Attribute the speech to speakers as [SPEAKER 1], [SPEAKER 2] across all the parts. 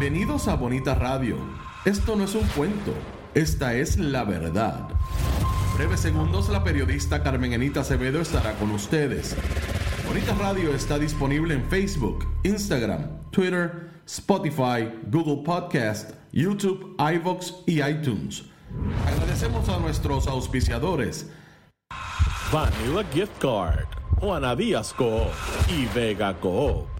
[SPEAKER 1] Bienvenidos a Bonita Radio. Esto no es un cuento, esta es la verdad. En breves segundos la periodista Carmen Enita Acevedo estará con ustedes. Bonita Radio está disponible en Facebook, Instagram, Twitter, Spotify, Google Podcast, YouTube, iVoox y iTunes. Agradecemos a nuestros auspiciadores.
[SPEAKER 2] Vanilla Gift Card, Juana Díaz Coop y Vega Coop.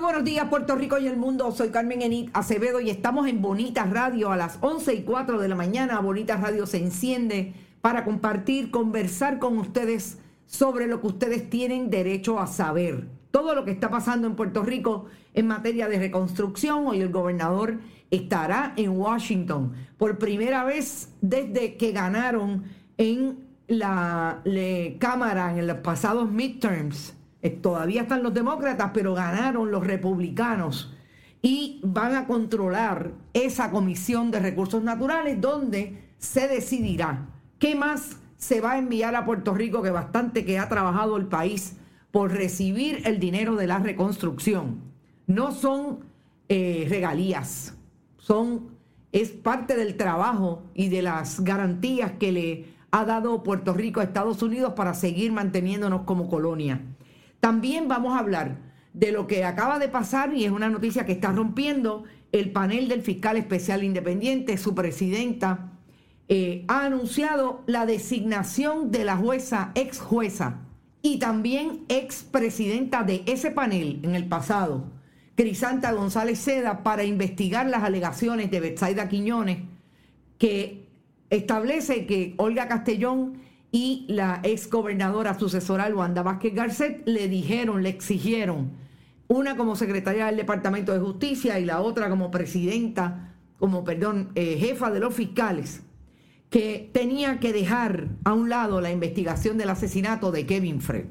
[SPEAKER 3] Muy buenos días, Puerto Rico y el mundo. Soy Carmen Enit Acevedo y estamos en Bonitas Radio a las 11 y 4 de la mañana. Bonitas Radio se enciende para compartir, conversar con ustedes sobre lo que ustedes tienen derecho a saber. Todo lo que está pasando en Puerto Rico en materia de reconstrucción. Hoy el gobernador estará en Washington por primera vez desde que ganaron en la Cámara en los pasados midterms todavía están los demócratas, pero ganaron los republicanos y van a controlar esa comisión de recursos naturales donde se decidirá qué más se va a enviar a Puerto Rico, que bastante que ha trabajado el país por recibir el dinero de la reconstrucción. No son eh, regalías, son, es parte del trabajo y de las garantías que le ha dado Puerto Rico a Estados Unidos para seguir manteniéndonos como colonia. También vamos a hablar de lo que acaba de pasar y es una noticia que está rompiendo el panel del fiscal especial independiente, su presidenta, eh, ha anunciado la designación de la jueza, ex jueza y también ex presidenta de ese panel en el pasado, Crisanta González Seda, para investigar las alegaciones de Betsaida Quiñones, que establece que Olga Castellón y la ex gobernadora sucesora Luanda Vázquez Garcet le dijeron, le exigieron, una como secretaria del Departamento de Justicia y la otra como presidenta, como, perdón, eh, jefa de los fiscales, que tenía que dejar a un lado la investigación del asesinato de Kevin Fred.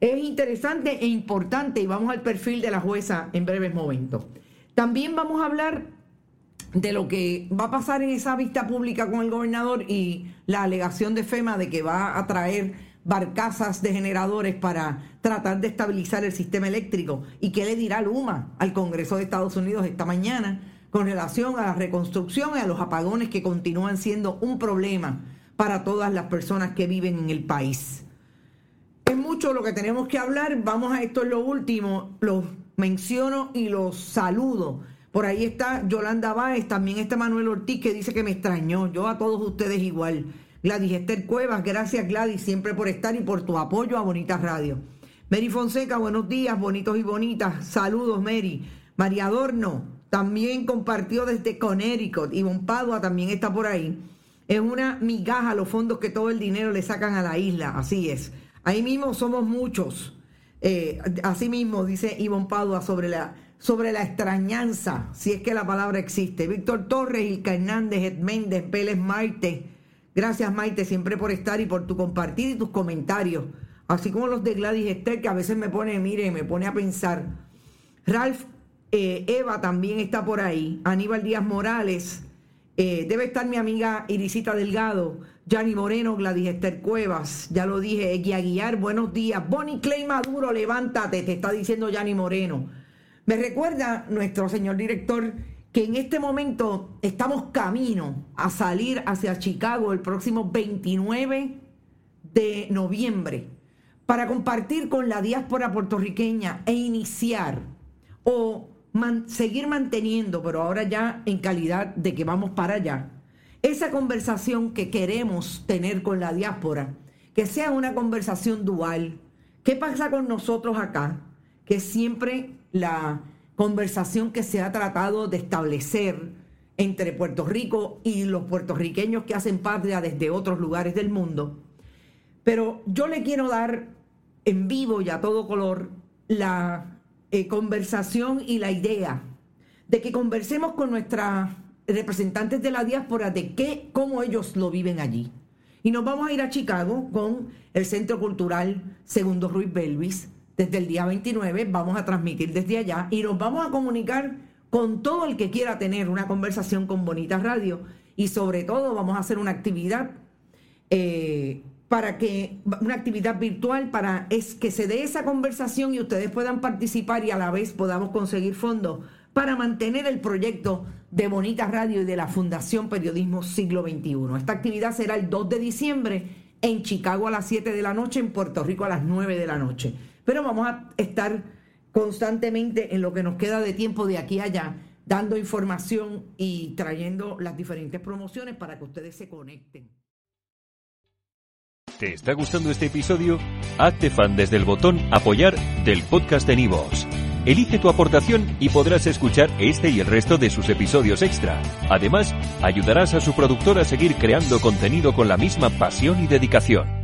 [SPEAKER 3] Es interesante e importante y vamos al perfil de la jueza en breves momentos. También vamos a hablar de lo que va a pasar en esa vista pública con el gobernador y la alegación de FEMA de que va a traer barcazas de generadores para tratar de estabilizar el sistema eléctrico. ¿Y qué le dirá Luma al Congreso de Estados Unidos esta mañana con relación a la reconstrucción y a los apagones que continúan siendo un problema para todas las personas que viven en el país? Es mucho lo que tenemos que hablar. Vamos a esto es lo último. Los menciono y los saludo por ahí está Yolanda Báez, también está Manuel Ortiz que dice que me extrañó. Yo a todos ustedes igual. Gladys Esther Cuevas, gracias Gladys siempre por estar y por tu apoyo a Bonitas Radio. Mary Fonseca, buenos días, bonitos y bonitas. Saludos, Mary. María Adorno también compartió desde Connecticut. Ivonne Padua también está por ahí. Es una migaja los fondos que todo el dinero le sacan a la isla. Así es. Ahí mismo somos muchos. Eh, así mismo dice Ivonne Padua sobre la sobre la extrañanza, si es que la palabra existe. Víctor Torres, Ilka Hernández, Ed Méndez, Pérez Maite. Gracias Maite siempre por estar y por tu compartir y tus comentarios. Así como los de Gladys Esther, que a veces me pone, mire, me pone a pensar. Ralph Eh, Eva también está por ahí. Aníbal Díaz Morales. Eh, debe estar mi amiga Irisita Delgado. Yanni Moreno, Gladys Esther Cuevas. Ya lo dije. Egui Aguiar, buenos días. Bonnie Clay Maduro, levántate, te está diciendo Yanni Moreno. Me recuerda nuestro señor director que en este momento estamos camino a salir hacia Chicago el próximo 29 de noviembre para compartir con la diáspora puertorriqueña e iniciar o seguir manteniendo, pero ahora ya en calidad de que vamos para allá, esa conversación que queremos tener con la diáspora, que sea una conversación dual. ¿Qué pasa con nosotros acá? Que siempre la conversación que se ha tratado de establecer entre Puerto Rico y los puertorriqueños que hacen patria desde otros lugares del mundo. Pero yo le quiero dar en vivo y a todo color la eh, conversación y la idea de que conversemos con nuestras representantes de la diáspora de qué, cómo ellos lo viven allí. Y nos vamos a ir a Chicago con el Centro Cultural Segundo Ruiz Belvis. Desde el día 29 vamos a transmitir desde allá y nos vamos a comunicar con todo el que quiera tener una conversación con Bonita Radio. Y sobre todo vamos a hacer una actividad eh, para que una actividad virtual para que se dé esa conversación y ustedes puedan participar y a la vez podamos conseguir fondos para mantener el proyecto de Bonita Radio y de la Fundación Periodismo Siglo XXI. Esta actividad será el 2 de diciembre en Chicago a las 7 de la noche, en Puerto Rico a las 9 de la noche. Pero vamos a estar constantemente en lo que nos queda de tiempo de aquí a allá, dando información y trayendo las diferentes promociones para que ustedes se conecten.
[SPEAKER 4] ¿Te está gustando este episodio? Hazte fan desde el botón Apoyar del podcast de Nivos. Elige tu aportación y podrás escuchar este y el resto de sus episodios extra. Además, ayudarás a su productor a seguir creando contenido con la misma pasión y dedicación.